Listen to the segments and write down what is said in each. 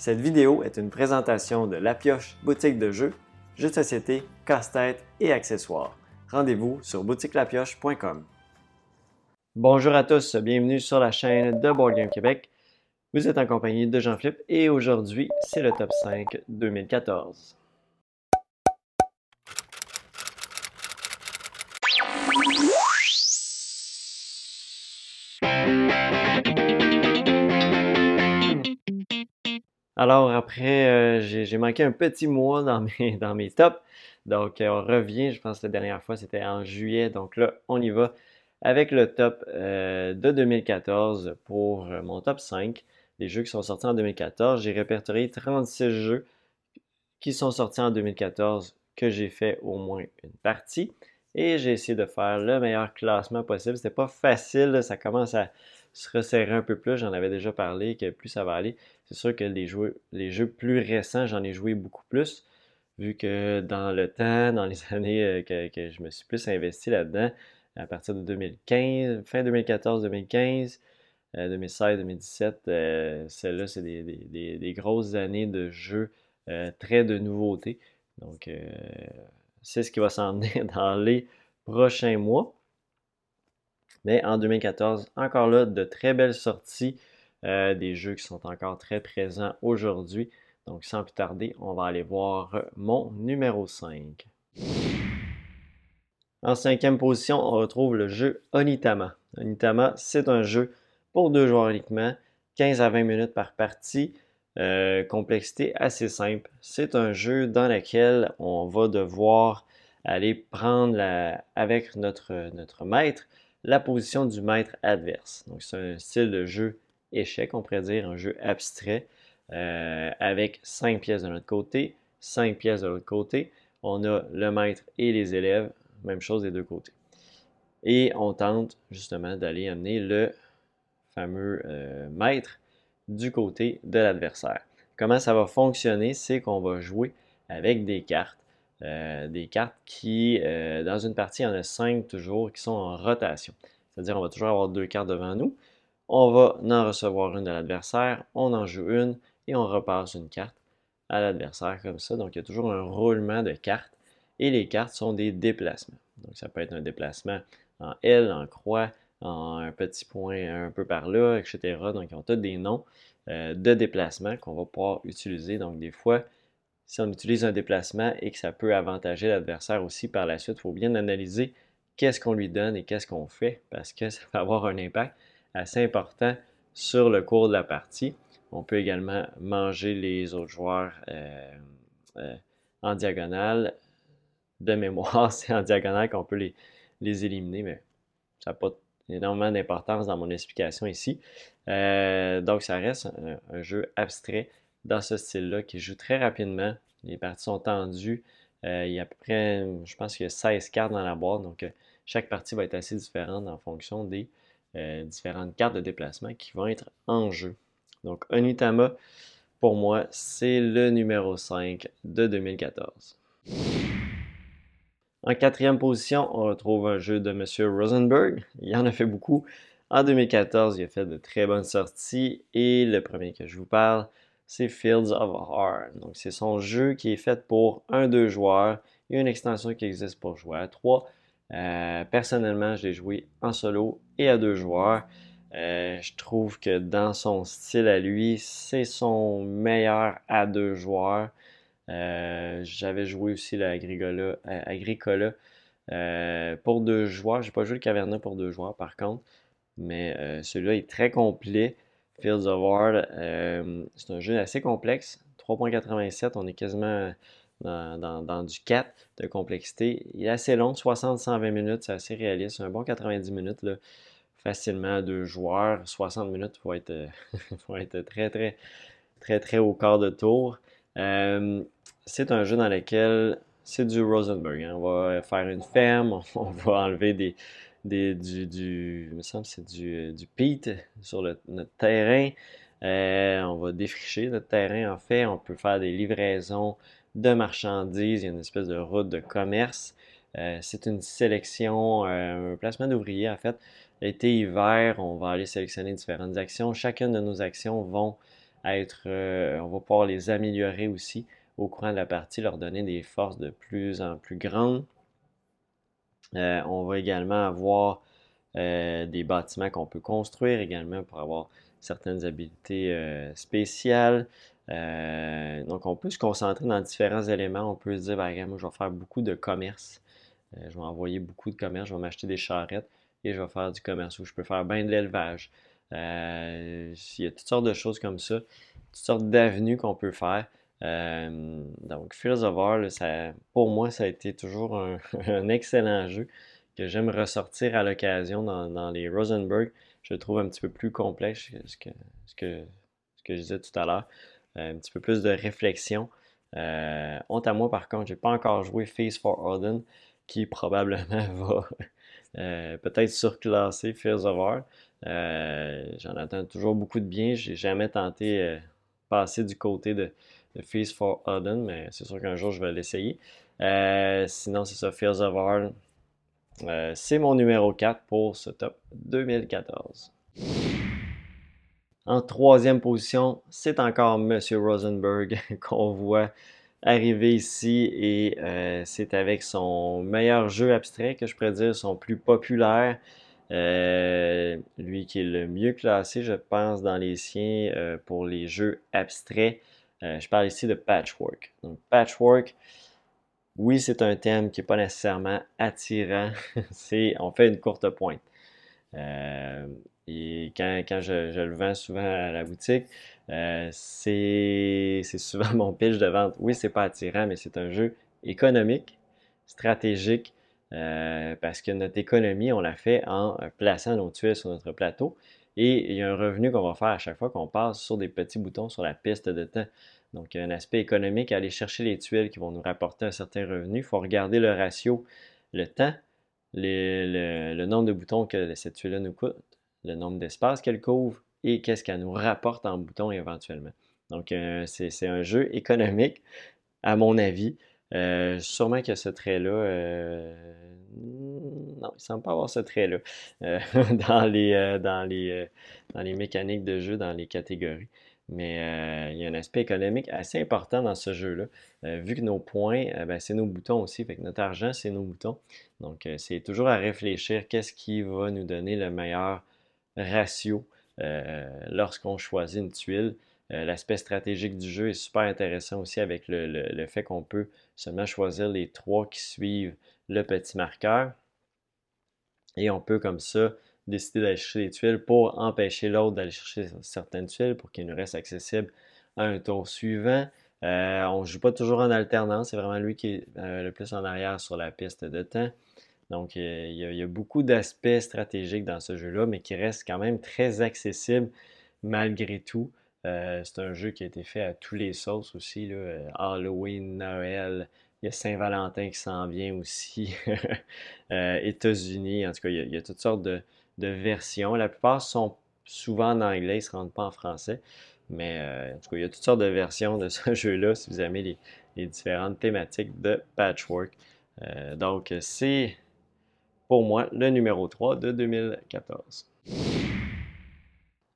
Cette vidéo est une présentation de La Pioche boutique de jeux, jeux de société, casse-tête et accessoires. Rendez-vous sur boutiquelapioche.com. Bonjour à tous, bienvenue sur la chaîne de Board Game Québec. Vous êtes en compagnie de Jean-Philippe et aujourd'hui, c'est le top 5 2014. Alors après, euh, j'ai manqué un petit mois dans mes, dans tops. Donc euh, on revient, je pense la dernière fois c'était en juillet. Donc là, on y va avec le top euh, de 2014 pour mon top 5 des jeux qui sont sortis en 2014. J'ai répertorié 36 jeux qui sont sortis en 2014 que j'ai fait au moins une partie. Et j'ai essayé de faire le meilleur classement possible. C'était pas facile, ça commence à se resserrer un peu plus. J'en avais déjà parlé, que plus ça va aller. C'est sûr que les jeux, plus récents, j'en ai joué beaucoup plus, vu que dans le temps, dans les années euh, que, je me suis plus investi là-dedans, à partir de 2015, fin 2014-2015, 2016-2017, euh, celles-là, c'est des, grosses années de jeux euh, très de nouveautés. Donc, c'est ce qui va s'en venir dans les prochains mois. Mais en 2014, encore là, de très belles sorties, euh, des jeux qui sont encore très présents aujourd'hui. Donc sans plus tarder, on va aller voir mon numéro 5. En cinquième position, on retrouve le jeu Onitama. Onitama, c'est un jeu pour deux joueurs uniquement, 15 à 20 minutes par partie. Euh, complexité assez simple. C'est un jeu dans lequel on va devoir aller prendre avec notre, notre maître la position du maître adverse. Donc, c'est un style de jeu échec, on pourrait dire, un jeu abstrait, euh, avec cinq pièces de notre côté, cinq pièces de l'autre côté. On a le maître et les élèves, même chose des deux côtés. Et on tente justement d'aller amener le fameux euh, maître du côté de l'adversaire. Comment ça va fonctionner? C'est qu'on va jouer avec des cartes euh, des cartes qui, euh, dans une partie, il y en a cinq toujours qui sont en rotation. C'est-à-dire, on va toujours avoir deux cartes devant nous. On va en recevoir une de l'adversaire, on en joue une et on repasse une carte à l'adversaire comme ça. Donc, il y a toujours un roulement de cartes et les cartes sont des déplacements. Donc, ça peut être un déplacement en L, en croix, en un petit point un peu par là, etc. Donc, ils ont tous des noms euh, de déplacement qu'on va pouvoir utiliser. Donc, des fois, si on utilise un déplacement et que ça peut avantager l'adversaire aussi par la suite, il faut bien analyser qu'est-ce qu'on lui donne et qu'est-ce qu'on fait parce que ça va avoir un impact assez important sur le cours de la partie. On peut également manger les autres joueurs euh, euh, en diagonale. De mémoire, c'est en diagonale qu'on peut les, les, éliminer, mais ça n'a pas énormément d'importance dans mon explication ici. Euh, donc, ça reste un jeu abstrait dans ce style-là qui joue très rapidement. Les parties sont tendues. Euh, il y a à peu près, je pense qu'il y a 16 cartes dans la boîte, donc euh, chaque partie va être assez différente en fonction des euh, différentes cartes de déplacement qui vont être en jeu. Donc Onitama, pour moi, c'est le numéro 5 de 2014. En quatrième position, on retrouve un jeu de M. Rosenberg. Il en a fait beaucoup. En 2014, il a fait de très bonnes sorties et le premier que je vous parle, c'est Fields of Heart. Donc, c'est son jeu qui est fait pour un, deux joueurs. Il y a une extension qui existe pour jouer à trois. Euh, personnellement, je l'ai joué en solo et à deux joueurs. Euh, je trouve que dans son style à lui, c'est son meilleur à deux joueurs. Euh, j'avais joué aussi l'Agricola Agricola, pour deux joueurs. J'ai pas joué le Caverna pour deux joueurs par contre, mais celui-là est très complet. Fields of War, euh, c'est un jeu assez complexe. 3.87, on est quasiment dans, du 4 de complexité. Il est assez long, 60-120 minutes, c'est assez réaliste. Un bon 90 minutes, facilement à deux joueurs. 60 minutes, il être, faut être très, très, très, très au quart de tour. Euh, c'est un jeu dans lequel c'est du Rosenberg. Hein. On va faire une ferme, on va enlever des, du, me semble c'est du, euh, du peat sur notre terrain. Euh, on va défricher notre terrain en fait. On peut faire des livraisons de marchandises. Il y a une espèce de route de commerce. Euh, c'est une sélection, un placement d'ouvriers en fait. L'été, hiver, on va aller sélectionner différentes actions. Chacune de nos actions vont être, on va pouvoir les améliorer aussi au courant de la partie, leur donner des forces de plus en plus grandes. On va également avoir des bâtiments qu'on peut construire également pour avoir certaines habiletés spéciales. Euh, donc, on peut se concentrer dans différents éléments. On peut se dire, par exemple, je vais faire beaucoup de commerce. Euh, je vais envoyer beaucoup de commerce. Je vais m'acheter des charrettes et je vais faire du commerce où je peux faire bien de l'élevage. Euh, il y a toutes sortes de choses comme ça, toutes sortes d'avenues qu'on peut faire. Donc, Fears of War, pour moi, ça a été toujours un, excellent jeu que j'aime ressortir à l'occasion dans, les Rosenberg. Je le trouve un petit peu plus complexe ce que, ce que, je disais tout à l'heure. Euh, un petit peu plus de réflexion. Euh, honte à moi, par contre, j'ai pas encore joué Face for Odin, qui probablement va euh, peut-être surclasser Fears of War. J'en attends toujours beaucoup de bien. J'ai jamais tenté passer du côté de, Face for Odin, mais c'est sûr qu'un jour je vais l'essayer. sinon, c'est ça, Fears of War. c'est mon numéro 4 pour ce top 2014. En troisième position, c'est encore M. Rosenberg qu'on voit arriver ici et euh, c'est avec son meilleur jeu abstrait que je pourrais dire, son plus populaire. Euh, lui qui est le mieux classé, je pense, dans les siens euh, pour les jeux abstraits. Je parle ici de Patchwork. Donc, Patchwork, oui, c'est un thème qui n'est pas nécessairement attirant. c'est, on fait une courte pointe. Et quand, je, le vends souvent à la boutique, euh, c'est souvent mon pitch de vente. Oui, c'est pas attirant, mais c'est un jeu économique, stratégique, euh, parce que notre économie, on la fait en plaçant nos tuiles sur notre plateau. Et il y a un revenu qu'on va faire à chaque fois qu'on passe sur des petits boutons sur la piste de temps. Donc, il y a un aspect économique à aller chercher les tuiles qui vont nous rapporter un certain revenu. Il faut regarder le ratio, le temps, le nombre de boutons que cette tuile-là nous coûte le nombre d'espaces qu'elle couvre et qu'est-ce qu'elle nous rapporte en bouton éventuellement. Donc, euh, c'est un jeu économique, à mon avis. Euh, sûrement que ce trait-là, euh, non, il ne semble pas avoir ce trait-là dans, les, dans, les, dans les mécaniques de jeu, dans les catégories. Mais il y a un aspect économique assez important dans ce jeu-là. vu que nos points, ben, c'est nos boutons aussi, fait notre argent, c'est nos boutons. Donc, c'est toujours à réfléchir qu'est-ce qui va nous donner le meilleur ratio euh, lorsqu'on choisit une tuile. Euh, l'aspect stratégique du jeu est super intéressant aussi avec le, fait qu'on peut seulement choisir les trois qui suivent le petit marqueur. Et on peut comme ça décider d'aller chercher des tuiles pour empêcher l'autre d'aller chercher certaines tuiles pour qu'il nous reste accessible à un tour suivant. Euh, on ne joue pas toujours en alternance, c'est vraiment lui qui est le plus en arrière sur la piste de temps. Donc, il y a, beaucoup d'aspects stratégiques dans ce jeu-là, mais qui reste quand même très accessible malgré tout. Euh, c'est un jeu qui a été fait à tous les sauces aussi. Là. Euh, Halloween, Noël, il y a Saint-Valentin qui s'en vient aussi. Euh, États-Unis, en tout cas, il y, a, toutes sortes de, versions. La plupart sont souvent en anglais, ils ne se rendent pas en français. Mais en tout cas, il y a toutes sortes de versions de ce jeu-là si vous aimez les, différentes thématiques de Patchwork. donc, c'est pour moi le numéro 3 de 2014.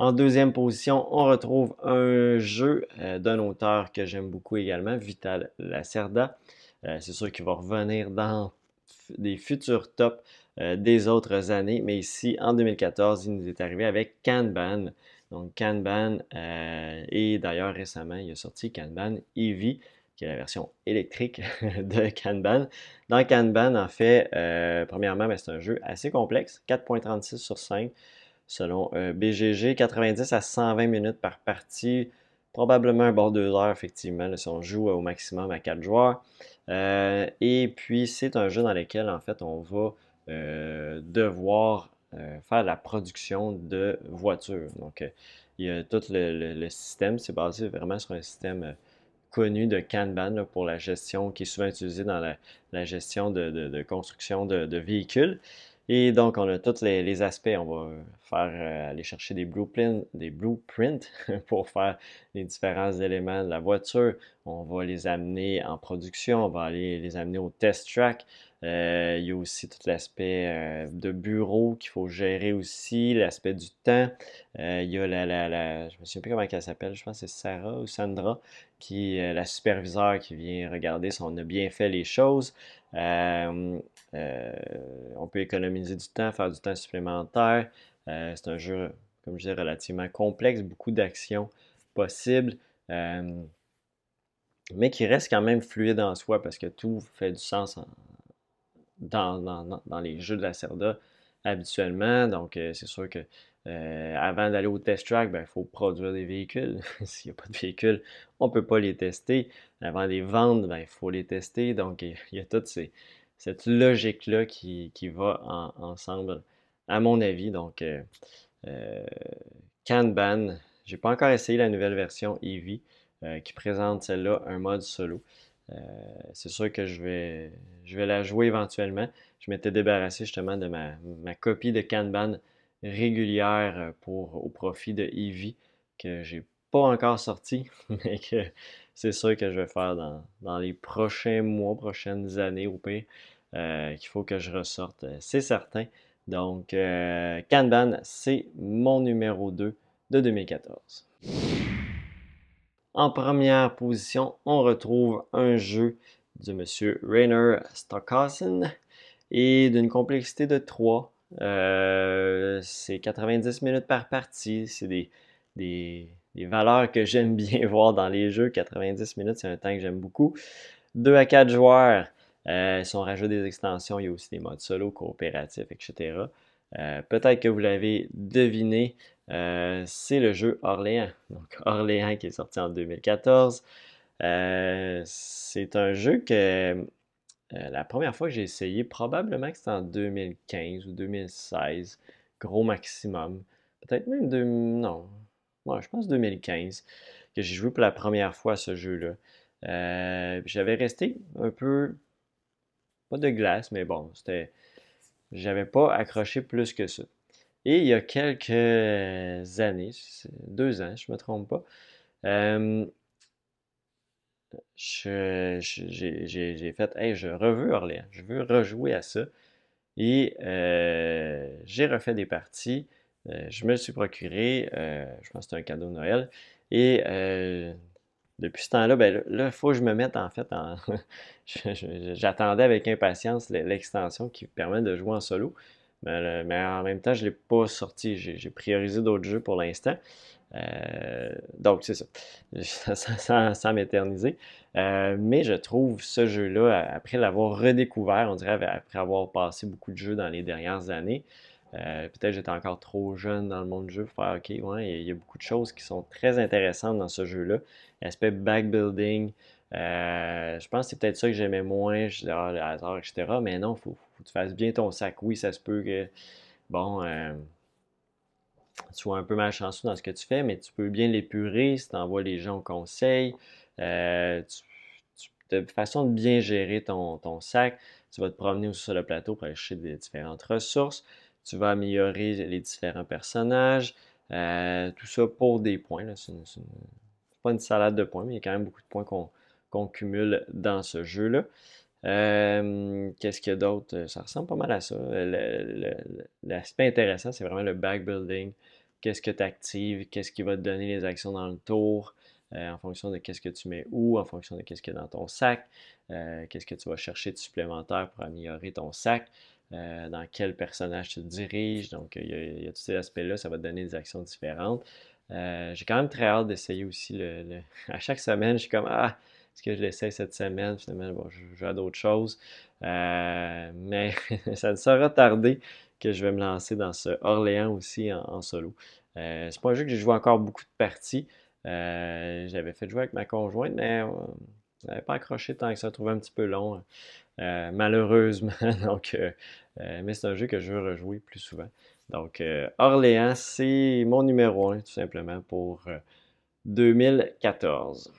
En deuxième position, on retrouve un jeu euh, d'un auteur que j'aime beaucoup également, Vital Lacerda. Euh, c'est sûr qu'il va revenir dans des futurs tops euh, des autres années, mais ici, en 2014, il nous est arrivé avec Kanban. Donc, Kanban, et d'ailleurs récemment, il a sorti Kanban Eevee qui est la version électrique de Kanban. Dans Kanban, en fait, premièrement, ben, c'est un jeu assez complexe, 4.36 sur 5 selon euh, BGG, 90 à 120 minutes par partie, probablement un bord 2 heures, effectivement, si on joue au maximum à 4 joueurs. Euh, et puis, c'est un jeu dans lequel, en fait, on va devoir faire la production de voitures. Donc, il y a tout le système, c'est basé vraiment sur un système connu de Kanban pour la gestion, qui est souvent utilisé dans la, gestion de, construction de, véhicules. Et donc, on a tous les, aspects. On va faire euh, aller chercher des blueprints, des blueprints pour faire les différents éléments de la voiture. On va les amener en production. On va aller les amener au test track. Euh, il y a aussi tout l'aspect euh, de bureau qu'il faut gérer aussi, l'aspect du temps. Il y a la, je me souviens plus comment elle s'appelle, je pense que c'est Sarah ou Sandra, qui la superviseure qui vient regarder si on a bien fait les choses. On peut économiser du temps, faire du temps supplémentaire. c'est un jeu, comme je disais, relativement complexe, beaucoup d'actions possibles mais qui reste quand même fluide en soi parce que tout fait du sens en, dans, les jeux de la Cerda habituellement. Donc, euh, c'est sûr que euh, avant d'aller au test track, ben, il faut produire des véhicules. S'il n'y a pas de véhicules, on ne peut pas les tester. Avant de les vendre, ben, il faut les tester. Donc, il y a toute cette logique-là qui, va ensemble, à mon avis. Donc, euh, euh Kanban, j'ai pas encore essayé la nouvelle version Eevee qui présente celle-là un mode solo. Euh, c'est sûr que je vais, je vais la jouer éventuellement. Je m'étais débarrassé justement de ma, copie de Kanban régulière euh, pour, au profit de Eevee que j'ai pas encore sorti, mais que c'est sûr que je vais faire dans, les prochains mois, prochaines années au pire, euh, qu'il faut que je ressorte, c'est certain. Donc, Kanban, c'est mon numéro 2 de 2014. En première position, on retrouve un jeu de M. Rainer Stockhausen et d'une complexité de 3. Euh, c'est 90 minutes par partie. C'est des, valeurs que j'aime bien voir dans les jeux. 90 minutes, c'est un temps que j'aime beaucoup. 2 à 4 joueurs. Euh, si des extensions, il y a aussi des modes solo, coopératifs, etc. Euh, peut-être que vous l'avez deviné, euh, c'est le jeu Orléans. Donc Orléans qui est sorti en 2014. Euh, c'est un jeu que la première fois que j'ai essayé, probablement que c'était en 2015 ou 2016, gros maximum. Peut-être même de, non, je pense 2015 que j'ai joué pour la première fois à ce jeu-là. J'avais resté un peu, pas de glace, mais bon, c'était, j'avais pas accroché plus que ça. Et il y a quelques années, deux ans, je ne me trompe pas, euh, j'ai fait Hey, je reveux Orléans, je veux rejouer à ça. Et euh, j'ai refait des parties. Euh, je me suis procuré, je pense que c'était un cadeau de Noël. Et depuis ce temps-là, ben là, il faut que je me mette en fait en. J'attendais avec impatience l'extension qui permet de jouer en solo. Mais, en même temps, je ne l'ai pas sorti. J'ai priorisé d'autres jeux pour l'instant. Euh, donc, c'est ça. sans, m'éterniser. Euh, mais je trouve ce jeu-là, après l'avoir redécouvert, on dirait après avoir passé beaucoup de jeux dans les dernières années, euh, peut-être j'étais encore trop jeune dans le monde du jeu pour faire OK, ouais, il y a beaucoup de choses qui sont très intéressantes dans ce jeu-là. L'aspect backbuilding, je pense que c'est peut-être ça que j'aimais moins, je disais, ah, le hasard, etc. Mais non, il faut, que tu fasses bien ton sac. Oui, ça se peut que, bon, euh, tu sois un peu malchanceux dans ce que tu fais, mais tu peux bien l'épurer si tu envoies les gens au conseil. Euh, de façon de bien gérer ton, sac, tu vas te promener aussi sur le plateau pour aller chercher des différentes ressources. Tu vas améliorer les différents personnages. Euh, tout ça pour des points. Ce n'est pas une salade de points, mais il y a quand même beaucoup de points qu'on cumule dans ce jeu-là. Euh, qu'est-ce qu'il y a d'autre? Ça ressemble pas mal à ça. L'aspect intéressant, c'est vraiment le backbuilding. Qu'est-ce que tu actives? Qu'est-ce qui va te donner les actions dans le tour? Euh, en fonction de qu'est-ce que tu mets où, en fonction de qu'est-ce qu'il y a dans ton sac, euh, qu'est-ce que tu vas chercher de supplémentaire pour améliorer ton sac, dans quel personnage tu diriges. Donc, il y a, tous ces aspects-là, ça va te donner des actions différentes. J'ai quand même très hâte d'essayer aussi. Le, À chaque semaine, je suis comme Ah, est-ce que je l'essaie cette semaine? Finalement, bon, je joue à d'autres choses. Euh, mais ça ne sera tardé que je vais me lancer dans ce Orléans aussi en, solo. Euh, c'est pas un jeu que j'ai joué encore beaucoup de parties. Euh, j'avais fait jouer avec ma conjointe, mais on n'avait pas accroché tant que ça, trouvé un petit peu long, malheureusement. Donc, mais c'est un jeu que je veux rejouer plus souvent. Donc, Orléans, c'est mon numéro 1, tout simplement, pour 2014.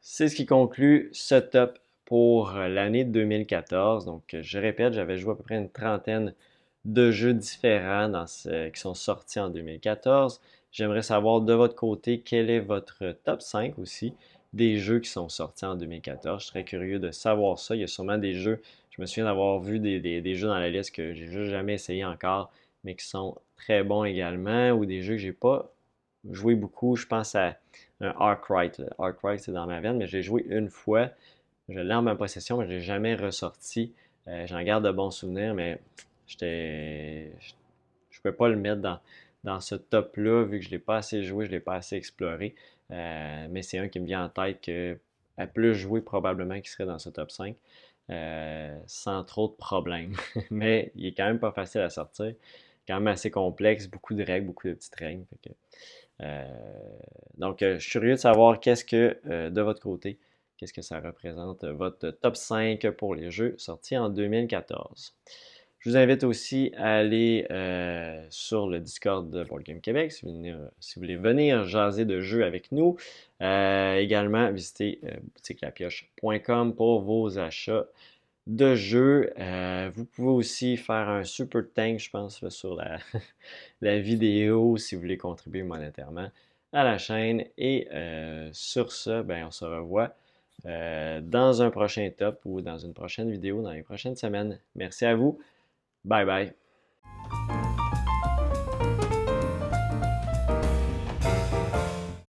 C'est ce qui conclut ce top pour euh, l'année 2014. Donc, euh, je répète, j'avais joué à peu près une trentaine de jeux différents qui sont sortis en 2014. J'aimerais savoir de votre côté quel est votre top 5 aussi? Des jeux qui sont sortis en 2014. Je serais curieux de savoir ça. Il y a sûrement des jeux, je me souviens d'avoir vu des, jeux dans la liste que j'ai juste jamais essayé encore, mais qui sont très bons également, ou des jeux que j'ai pas joué beaucoup. Je pense à un Arkwright. Arkwright, c'est dans ma veine, mais j'ai joué une fois. Je l'ai en ma possession, mais je l'ai jamais ressorti. Euh, j'en garde de bons souvenirs, mais j'étais. Je ne pouvais pas le mettre dans, dans ce top-là, vu que je ne l'ai pas assez joué, je ne l'ai pas assez exploré. Euh, mais c'est un qui me vient en tête que à plus joué probablement qui serait dans ce top 5 euh, sans trop de problèmes. mais il est quand même pas facile à sortir. Quand même assez complexe, beaucoup de règles, beaucoup de petites règles. Euh, donc, je suis curieux de savoir qu'est-ce que de votre côté, qu'est-ce que ça représente votre top 5 pour les jeux sortis en 2014. Je vous invite aussi à aller euh, sur le Discord de Board Game Québec si vous, voulez venir jaser de jeux avec nous. Euh, également, visitez euh, boutiquelapioche.com pour vos achats de jeux. vous pouvez aussi faire un super tank, je pense, sur la, la, vidéo si vous voulez contribuer monétairement à la chaîne. Et sur ce, ben, on se revoit dans un prochain top ou dans une prochaine vidéo dans les prochaines semaines. Merci à vous. Bye bye.